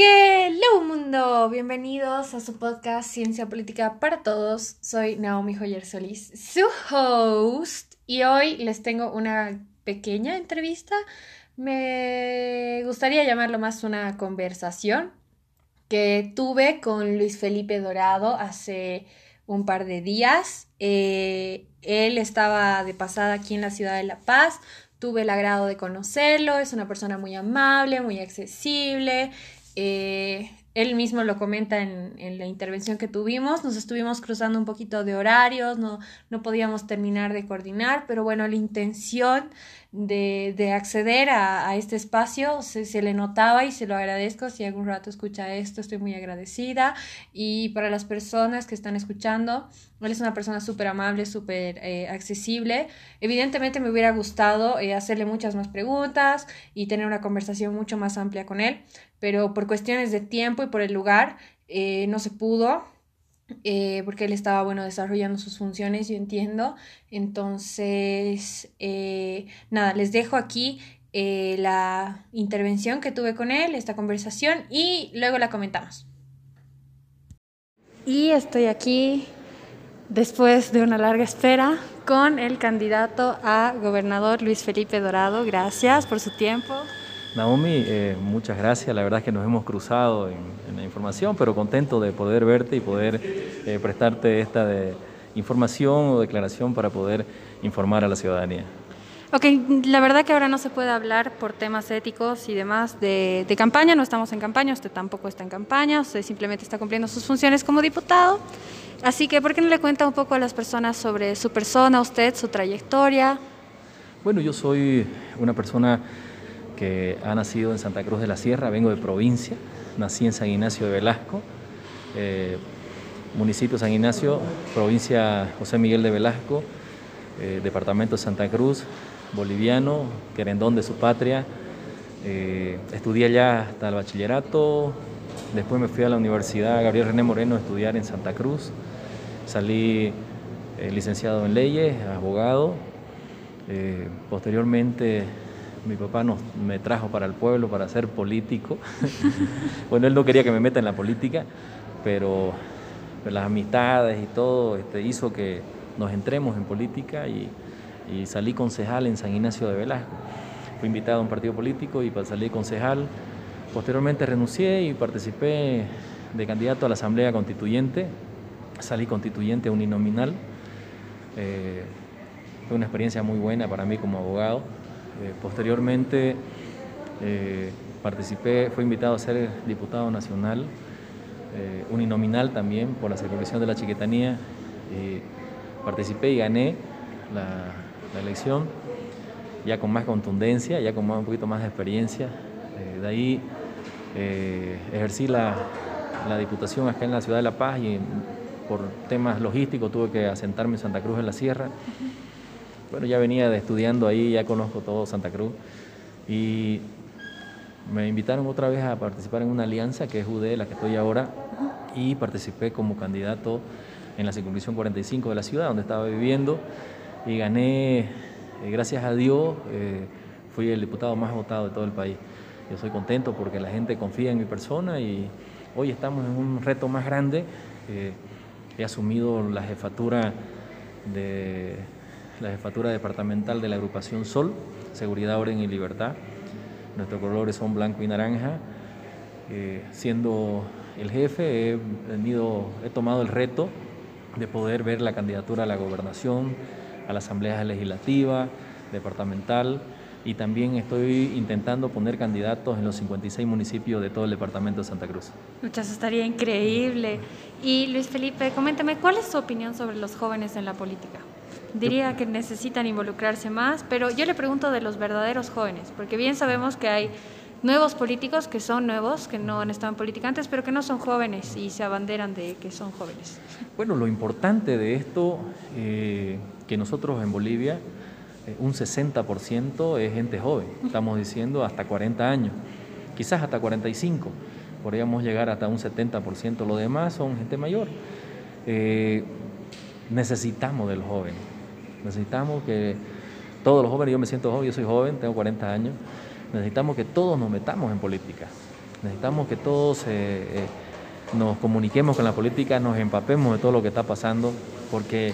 Hello mundo, bienvenidos a su podcast Ciencia Política para Todos. Soy Naomi Joyer Solís, su host, y hoy les tengo una pequeña entrevista. Me gustaría llamarlo más una conversación que tuve con Luis Felipe Dorado hace un par de días. Eh, él estaba de pasada aquí en la ciudad de La Paz. Tuve el agrado de conocerlo, es una persona muy amable, muy accesible, eh, él mismo lo comenta en, en, la intervención que tuvimos, nos estuvimos cruzando un poquito de horarios, no, no podíamos terminar de coordinar, pero bueno, la intención de, de acceder a, a, este espacio se, se, le notaba y se lo agradezco. Si algún rato escucha esto, estoy muy agradecida. Y para las personas que están escuchando, él es una persona súper amable, súper eh, accesible. Evidentemente me hubiera gustado eh, hacerle muchas más preguntas y tener una conversación mucho más amplia con él, pero por cuestiones de tiempo y por el lugar eh, no se pudo. Eh, porque él estaba, bueno, desarrollando sus funciones, yo entiendo. Entonces, eh, nada, les dejo aquí eh, la intervención que tuve con él, esta conversación, y luego la comentamos. Y estoy aquí después de una larga espera con el candidato a gobernador Luis Felipe Dorado. Gracias por su tiempo. Naomi, eh, muchas gracias. La verdad es que nos hemos cruzado en, en la información, pero contento de poder verte y poder eh, prestarte esta de información o declaración para poder informar a la ciudadanía. Ok, la verdad que ahora no se puede hablar por temas éticos y demás de, de, campaña, no estamos en campaña, usted tampoco está en campaña, usted simplemente está cumpliendo sus funciones como diputado. Así que, ¿por qué no le cuenta un poco a las personas sobre su persona, usted, su trayectoria? Bueno, yo soy una persona que ha nacido en Santa Cruz de la Sierra, vengo de provincia, nací en San Ignacio de Velasco, eh, municipio San Ignacio, provincia José Miguel de Velasco, eh, departamento de Santa Cruz, boliviano, querendón de su patria. Eh, estudié allá hasta el bachillerato, después me fui a la Universidad Gabriel René Moreno a estudiar en Santa Cruz, salí eh, licenciado en leyes, abogado, posteriormente mi papá nos, me trajo para el pueblo para ser político. bueno, él no quería que me meta en la política, pero, pero las amistades y todo este, hizo que nos entremos en política y, y, salí concejal en San Ignacio de Velasco. Fui invitado a un partido político y salí concejal. Posteriormente renuncié y participé de candidato a la Asamblea Constituyente. Salí constituyente uninominal. Eh, fue una experiencia muy buena para mí como abogado. Eh, posteriormente eh, participé, fui invitado a ser diputado nacional, eh, uninominal también por la circulación de la chiquetanía. participé y gané la, elección ya con más contundencia, ya con más, un poquito más de experiencia. de ahí ejercí la, diputación acá en la ciudad de La Paz y por temas logísticos tuve que asentarme en Santa Cruz de la Sierra. Bueno, ya venía estudiando ahí, ya conozco todo Santa Cruz y me invitaron otra vez a participar en una alianza que es UD, la que estoy ahora, y participé como candidato en la circunscripción 45 de la ciudad, donde estaba viviendo, y gané, eh, gracias a Dios, eh, fui el diputado más votado de todo el país. Yo soy contento porque la gente confía en mi persona y hoy estamos en un reto más grande. Eh, he asumido la jefatura de la jefatura departamental de la agrupación Sol, Seguridad, Orden y Libertad. Nuestros colores son blanco y naranja. Eh, siendo el jefe, he, venido, he tomado el reto de poder ver la candidatura a la gobernación, a la Asamblea Legislativa, departamental, y también estoy intentando poner candidatos en los 56 municipios de todo el departamento de Santa Cruz. Muchas, estaría increíble. Y Luis Felipe, coméntame, ¿cuál es su opinión sobre los jóvenes en la política? Diría que necesitan involucrarse más, pero yo le pregunto de los verdaderos jóvenes, porque bien sabemos que hay nuevos políticos que son nuevos, que no han estado en política antes, pero que no son jóvenes y se abanderan de que son jóvenes. Bueno, lo importante de esto, eh, que nosotros en Bolivia, eh, un 60% es gente joven, estamos diciendo hasta 40 años, quizás hasta 45, podríamos llegar hasta un 70%, lo demás son gente mayor. Eh, necesitamos del joven, necesitamos que todos los jóvenes, yo me siento joven, yo soy joven, tengo 40 años, necesitamos que todos nos metamos en política, Necesitamos que todos eh, nos comuniquemos con la política, nos empapemos de todo lo que está pasando, porque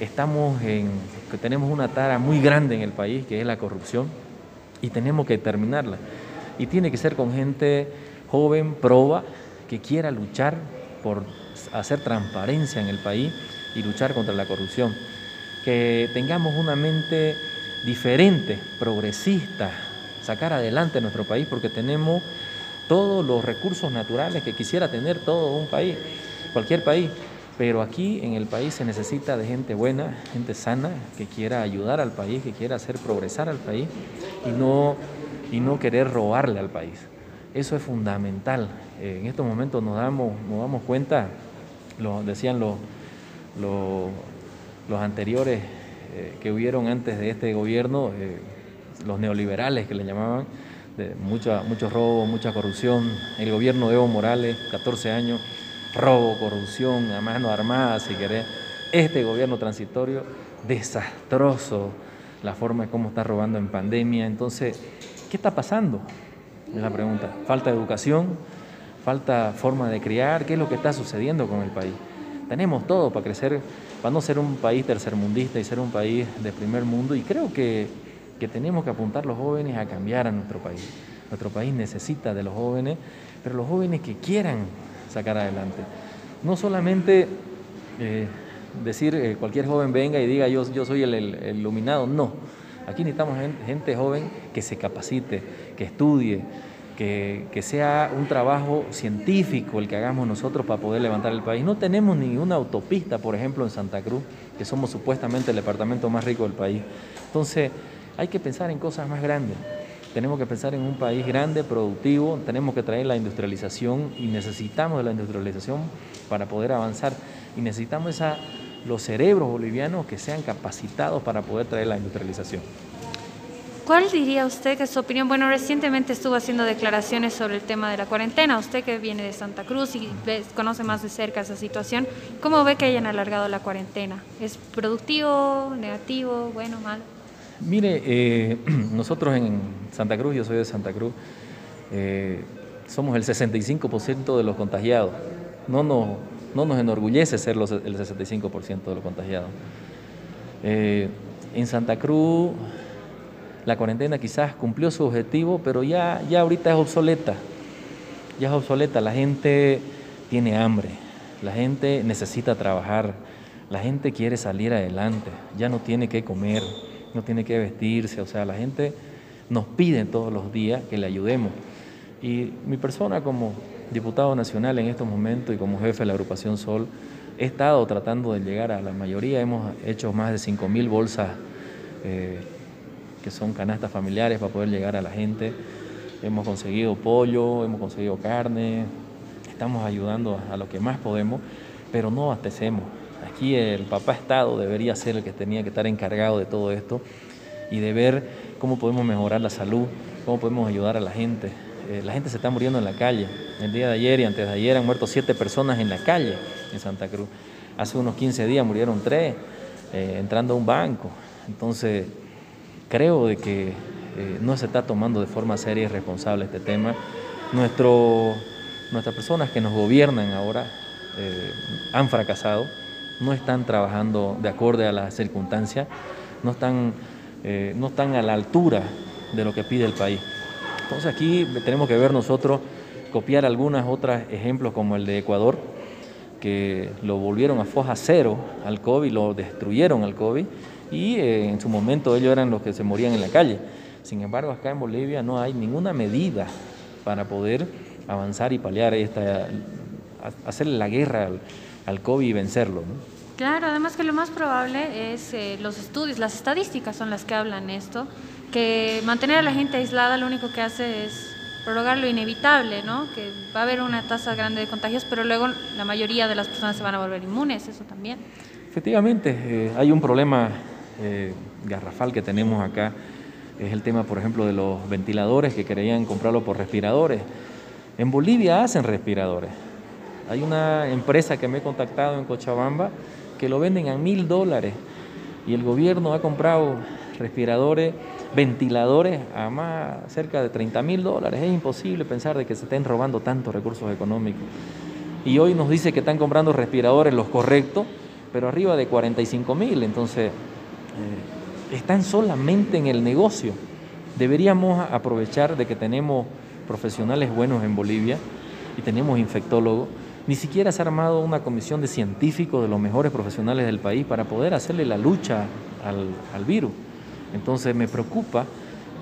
estamos en, que tenemos una tara muy grande en el país, que es la corrupción, y tenemos que terminarla. Y tiene que ser con gente joven, proba, que quiera luchar por hacer transparencia en el país y luchar contra la corrupción. Que tengamos una mente diferente, progresista, sacar adelante nuestro país porque tenemos todos los recursos naturales que quisiera tener todo un país, cualquier país. Pero aquí en el país se necesita de gente buena, gente sana, que quiera ayudar al país, que quiera hacer progresar al país y no, y no querer robarle al país. Eso es fundamental. Eh, en estos momentos nos damos, nos damos cuenta, lo decían los, los, anteriores eh, que hubieron antes de este gobierno, eh, los neoliberales que le llamaban, de mucha, mucho robo, mucha corrupción. El gobierno de Evo Morales, 14 años, robo, corrupción, a mano armada, si querés. Este gobierno transitorio, desastroso la forma de cómo está robando en pandemia. Entonces, ¿qué está pasando? Es la pregunta. Falta de educación, falta forma de criar, ¿qué es lo que está sucediendo con el país? Tenemos todo para crecer, para no ser un país tercermundista y ser un país de primer mundo y creo que, que tenemos que apuntar los jóvenes a cambiar a nuestro país. Nuestro país necesita de los jóvenes, pero los jóvenes que quieran sacar adelante. No solamente eh, decir eh, cualquier joven venga y diga yo, yo soy el, el iluminado, no. Aquí necesitamos gente joven que se capacite, que estudie, que, sea un trabajo científico el que hagamos nosotros para poder levantar el país. No tenemos ninguna autopista, por ejemplo, en Santa Cruz, que somos supuestamente el departamento más rico del país. Entonces, hay que pensar en cosas más grandes. Tenemos que pensar en un país grande, productivo, tenemos que traer la industrialización y necesitamos de la industrialización para poder avanzar. Y necesitamos los cerebros bolivianos que sean capacitados para poder traer la industrialización. ¿Cuál diría usted que es su opinión? Bueno, recientemente estuvo haciendo declaraciones sobre el tema de la cuarentena. Usted que viene de Santa Cruz y conoce más de cerca esa situación, ¿cómo ve que hayan alargado la cuarentena? ¿Es productivo, negativo, bueno, mal? Mire, eh, nosotros en Santa Cruz, yo soy de Santa Cruz, eh, somos el 65% de los contagiados. No nos, no nos enorgullece ser los, el 65% de los contagiados. Eh, en Santa Cruz la cuarentena quizás cumplió su objetivo, pero ya, ya ahorita es obsoleta. Ya es obsoleta. La gente tiene hambre, la gente necesita trabajar, la gente quiere salir adelante, ya no tiene que comer, no tiene que vestirse. O sea, la gente nos pide todos los días que le ayudemos. Y mi persona como diputado nacional en estos momentos y como jefe de la agrupación Sol, he estado tratando de llegar a la mayoría, hemos hecho más de 5.000 bolsas eh, que son canastas familiares para poder llegar a la gente. Hemos conseguido pollo, hemos conseguido carne, estamos ayudando a lo que más podemos, pero no abastecemos. Aquí el papá Estado debería ser el que tenía que estar encargado de todo esto y de ver cómo podemos mejorar la salud, cómo podemos ayudar a la gente. Eh, la gente se está muriendo en la calle. El día de ayer y antes de ayer han muerto siete personas en la calle en Santa Cruz. Hace unos 15 días murieron tres eh, entrando a un banco. Entonces, creo de que eh, no se está tomando de forma seria y responsable este tema. Nuestro, nuestras personas que nos gobiernan ahora eh, han fracasado, no están trabajando de acuerdo a las circunstancias, no están, eh, no están a la altura de lo que pide el país. Entonces aquí tenemos que ver nosotros, copiar algunos otros ejemplos como el de Ecuador, que lo volvieron a foja cero al COVID, lo destruyeron al COVID, y eh, en su momento ellos eran los que se morían en la calle. Sin embargo, acá en Bolivia no hay ninguna medida para poder avanzar y paliar esta, hacerle la guerra al, COVID y vencerlo. Claro, además que lo más probable es eh, los estudios, las estadísticas son las que hablan esto, que mantener a la gente aislada lo único que hace es prorrogar lo inevitable, ¿no? Que va a haber una tasa grande de contagios, pero luego la mayoría de las personas se van a volver inmunes, eso también. Efectivamente, eh, hay un problema eh, garrafal que tenemos acá es el tema, por ejemplo, de los ventiladores que querían comprarlo por respiradores. En Bolivia hacen respiradores. Hay una empresa que me he contactado en Cochabamba que lo venden a mil dólares y el gobierno ha comprado respiradores ventiladores a más cerca de 30 mil dólares. Es imposible pensar de que se estén robando tantos recursos económicos. Y hoy nos dice que están comprando respiradores los correctos, pero arriba de 45 mil. Entonces, están solamente en el negocio. Deberíamos aprovechar de que tenemos profesionales buenos en Bolivia y tenemos infectólogos. Ni siquiera se ha armado una comisión de científicos de los mejores profesionales del país para poder hacerle la lucha al, virus. Entonces me preocupa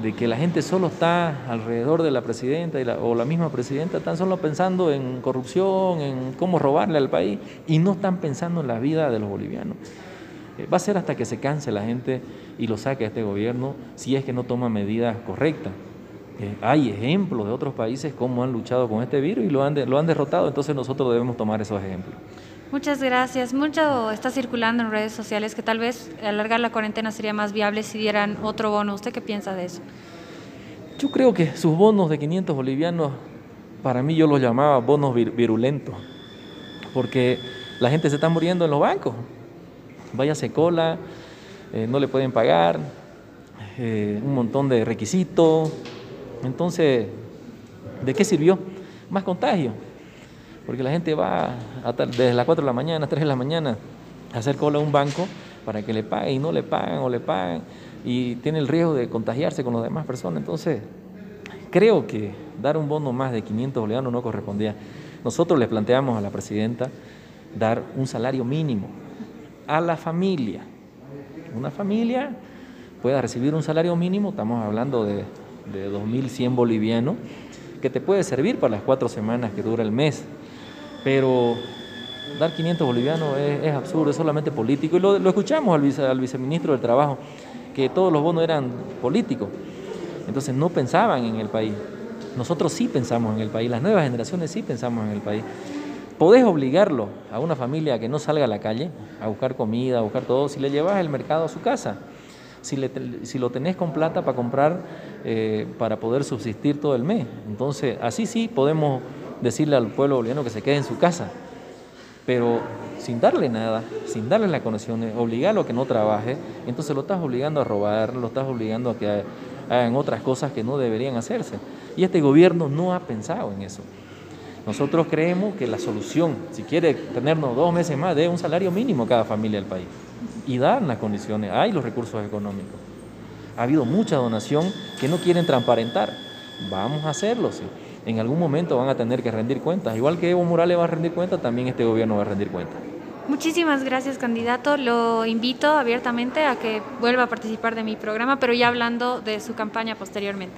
de que la gente solo está alrededor de la presidenta o la misma presidenta, están solo pensando en corrupción, en cómo robarle al país y no están pensando en la vida de los bolivianos. Eh, va a ser hasta que se canse la gente y lo saque a este gobierno si es que no toma medidas correctas. Eh, hay ejemplos de otros países cómo han luchado con este virus y lo han, lo han derrotado, entonces nosotros debemos tomar esos ejemplos. Muchas gracias. Mucho está circulando en redes sociales que tal vez alargar la cuarentena sería más viable si dieran otro bono. ¿Usted qué piensa de eso? Yo creo que sus bonos de 500 bolivianos, para mí yo los llamaba bonos virulentos, porque la gente se está muriendo en los bancos. Váyase cola, eh, no le pueden pagar, eh, un montón de requisitos. Entonces, ¿de qué sirvió? Más contagio porque la gente va desde las 4 de la mañana, 3 de la mañana, a hacer cola a un banco para que le pague y no le pagan o le pagan y tiene el riesgo de contagiarse con las demás personas. Entonces, creo que dar un bono más de 500 bolivianos no correspondía. Nosotros le planteamos a la presidenta dar un salario mínimo a la familia. Una familia pueda recibir un salario mínimo, estamos hablando de, de 2.100 bolivianos, que te puede servir para las cuatro semanas que dura el mes. Pero dar 500 bolivianos es, absurdo, es solamente político. Y lo, escuchamos al, al viceministro del Trabajo, que todos los bonos eran políticos. Entonces no pensaban en el país. Nosotros sí pensamos en el país, las nuevas generaciones sí pensamos en el país. Podés obligarlo a una familia a que no salga a la calle a buscar comida, a buscar todo, si le llevas el mercado a su casa, si, lo tenés con plata para comprar, eh, para poder subsistir todo el mes. Entonces, así sí podemos decirle al pueblo boliviano que se quede en su casa, pero sin darle nada, sin darle las conexiones, obligarlo a que no trabaje, entonces lo estás obligando a robar, lo estás obligando a que hagan otras cosas que no deberían hacerse. Y este gobierno no ha pensado en eso. Nosotros creemos que la solución, si quiere tenernos dos meses más, de un salario mínimo a cada familia del país y dar las condiciones, hay los recursos económicos. Ha habido mucha donación que no quieren transparentar. Vamos a hacerlo, sí en algún momento van a tener que rendir cuentas. Igual que Evo Morales va a rendir cuentas, también este gobierno va a rendir cuentas. Muchísimas gracias, candidato. Lo invito abiertamente a que vuelva a participar de mi programa, pero ya hablando de su campaña posteriormente.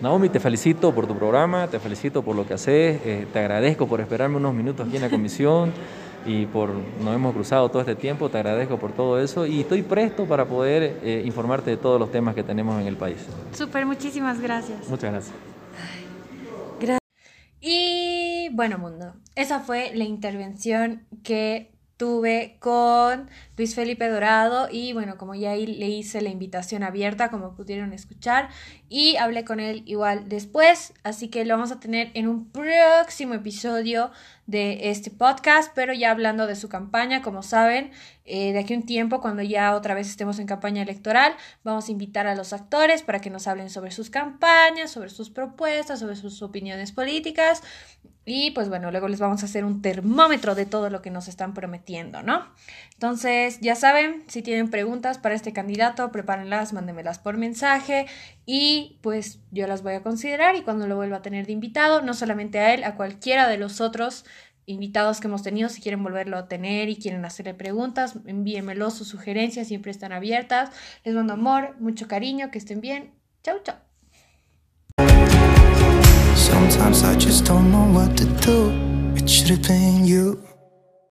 Naomi, te felicito por tu programa, te felicito por lo que haces, eh, te agradezco por esperarme unos minutos aquí en la comisión y por nos hemos cruzado todo este tiempo, te agradezco por todo eso y estoy presto para poder eh, informarte de todos los temas que tenemos en el país. Súper, muchísimas gracias. Muchas gracias. Y bueno, mundo, esa fue la intervención que tuve con Luis Felipe Dorado y bueno, como ya le hice la invitación abierta, como pudieron escuchar, y hablé con él igual después, así que lo vamos a tener en un próximo episodio de este podcast, pero ya hablando de su campaña, como saben, eh, de aquí un tiempo, cuando ya otra vez estemos en campaña electoral, vamos a invitar a los actores para que nos hablen sobre sus campañas, sobre sus propuestas, sobre sus opiniones políticas y pues bueno, luego les vamos a hacer un termómetro de todo lo que nos están prometiendo, ¿no? Entonces, ya saben, si tienen preguntas para este candidato, prepárenlas, mándenmelas por mensaje y pues yo las voy a considerar y cuando lo vuelva a tener de invitado, no solamente a él, a cualquiera de los otros invitados que hemos tenido, si quieren volverlo a tener y quieren hacerle preguntas, envíenmelo, sus sugerencias siempre están abiertas. Les mando amor, mucho cariño, que estén bien. Chau, chau.